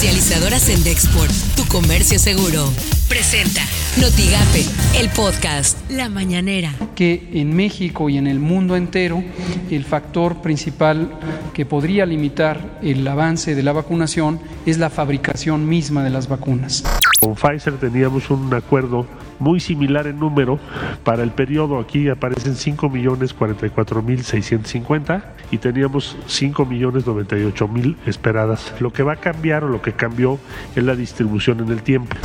Comercializadoras en Dexport, tu comercio seguro. Presenta Notigape, el podcast La Mañanera. Que en México y en el mundo entero el factor principal que podría limitar el avance de la vacunación es la fabricación misma de las vacunas. Con Pfizer teníamos un acuerdo muy similar en número para el periodo. Aquí aparecen 5.044.650 y teníamos 5.098.000 esperadas. Lo que va a cambiar o lo que cambió es la distribución en el tiempo.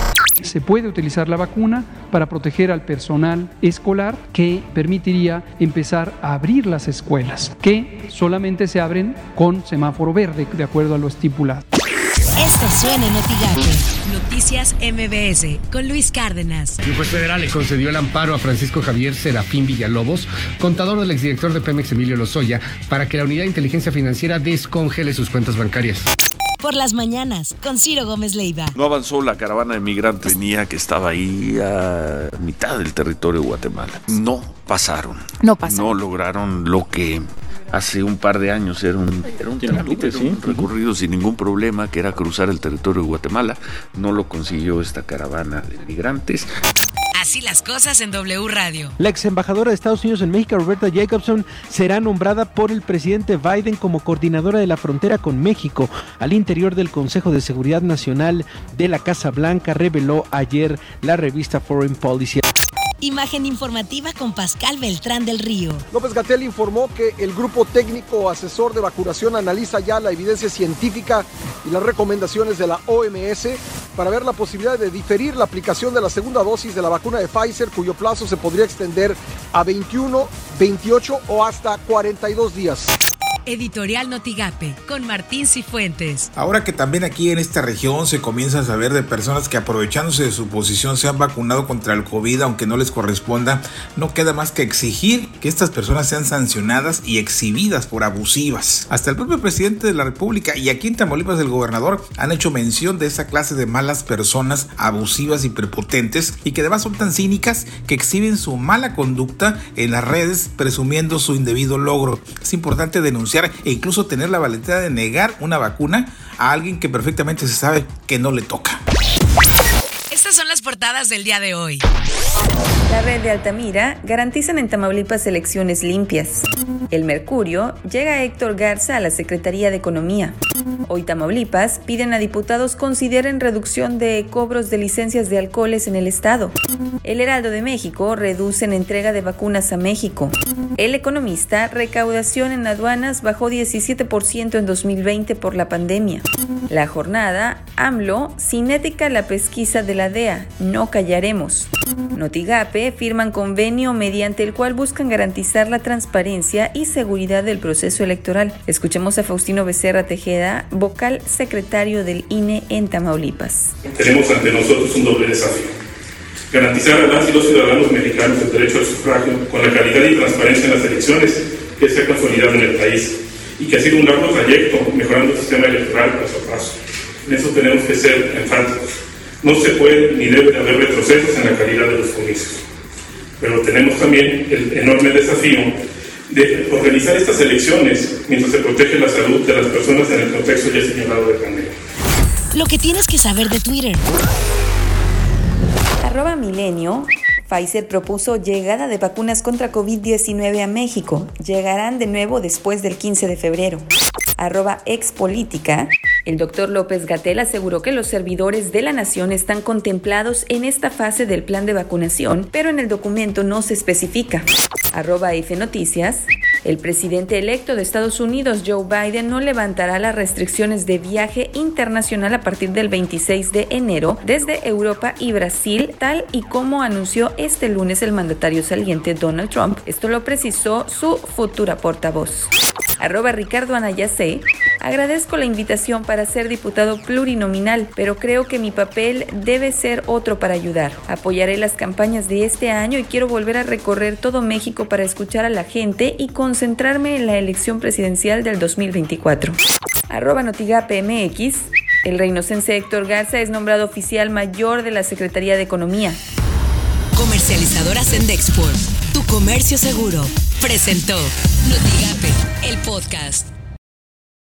Se puede utilizar la vacuna para proteger al personal escolar que permitiría empezar a abrir las escuelas, que solamente se abren con semáforo verde, de acuerdo a lo estipulado. Esto suena en Noticias MBS con Luis Cárdenas. El juez federal le concedió el amparo a Francisco Javier Serafín Villalobos, contador del exdirector de Pemex Emilio Lozoya, para que la Unidad de Inteligencia Financiera descongele sus cuentas bancarias por las mañanas con Ciro Gómez Leiva. No avanzó la caravana de migrantes, venía que estaba ahí a mitad del territorio de Guatemala. No pasaron. No pasaron. No lograron lo que hace un par de años era un, era un trámite, ¿sí? recorrido sin ningún problema, que era cruzar el territorio de Guatemala. No lo consiguió esta caravana de migrantes. Así las cosas en W Radio. La ex embajadora de Estados Unidos en México, Roberta Jacobson, será nombrada por el presidente Biden como coordinadora de la frontera con México. Al interior del Consejo de Seguridad Nacional de la Casa Blanca, reveló ayer la revista Foreign Policy. Imagen informativa con Pascal Beltrán del Río. López Gatel informó que el grupo técnico asesor de vacunación analiza ya la evidencia científica y las recomendaciones de la OMS para ver la posibilidad de diferir la aplicación de la segunda dosis de la vacuna de Pfizer, cuyo plazo se podría extender a 21, 28 o hasta 42 días. Editorial Notigape, con Martín Cifuentes. Ahora que también aquí en esta región se comienza a saber de personas que aprovechándose de su posición se han vacunado contra el COVID, aunque no les corresponda, no queda más que exigir que estas personas sean sancionadas y exhibidas por abusivas. Hasta el propio presidente de la República y aquí en Tamaulipas el gobernador han hecho mención de esa clase de malas personas abusivas y prepotentes y que además son tan cínicas que exhiben su mala conducta en las redes presumiendo su indebido logro. Es importante denunciar e incluso tener la valentía de negar una vacuna a alguien que perfectamente se sabe que no le toca. Estas son las portadas del día de hoy. La red de Altamira garantizan en Tamaulipas elecciones limpias. El Mercurio llega a Héctor Garza a la Secretaría de Economía. Hoy Tamaulipas piden a diputados consideren reducción de cobros de licencias de alcoholes en el estado. El Heraldo de México reduce en entrega de vacunas a México. El economista, recaudación en aduanas bajó 17% en 2020 por la pandemia. La jornada, AMLO, cinética la pesquisa de la DEA, no callaremos. Notigape firman convenio mediante el cual buscan garantizar la transparencia y seguridad del proceso electoral. Escuchemos a Faustino Becerra Tejeda, vocal secretario del INE en Tamaulipas. Tenemos ante nosotros un doble desafío. Garantizar a las y los ciudadanos mexicanos el derecho al sufragio con la calidad y transparencia en las elecciones que se ha consolidado en el país y que ha sido un largo trayecto mejorando el sistema electoral paso a paso. En eso tenemos que ser enfáticos. No se puede ni debe haber retrocesos en la calidad de los comicios. Pero tenemos también el enorme desafío de organizar estas elecciones mientras se protege la salud de las personas en el contexto ya señalado de pandemia. Lo que tienes que saber de Twitter. Arroba Milenio. Pfizer propuso llegada de vacunas contra COVID-19 a México. Llegarán de nuevo después del 15 de febrero. Arroba expolítica. El doctor López Gatel aseguró que los servidores de la nación están contemplados en esta fase del plan de vacunación, pero en el documento no se especifica. Arroba F Noticias. El presidente electo de Estados Unidos, Joe Biden, no levantará las restricciones de viaje internacional a partir del 26 de enero desde Europa y Brasil, tal y como anunció este lunes el mandatario saliente Donald Trump. Esto lo precisó su futura portavoz. Arroba Ricardo Anayase. Agradezco la invitación para ser diputado plurinominal, pero creo que mi papel debe ser otro para ayudar. Apoyaré las campañas de este año y quiero volver a recorrer todo México para escuchar a la gente y concentrarme en la elección presidencial del 2024. Arroba NotigaPMX. El reinocense Héctor Garza es nombrado oficial mayor de la Secretaría de Economía. Comercializadoras en Dexport. Tu comercio seguro. Presentó Notigape, el podcast.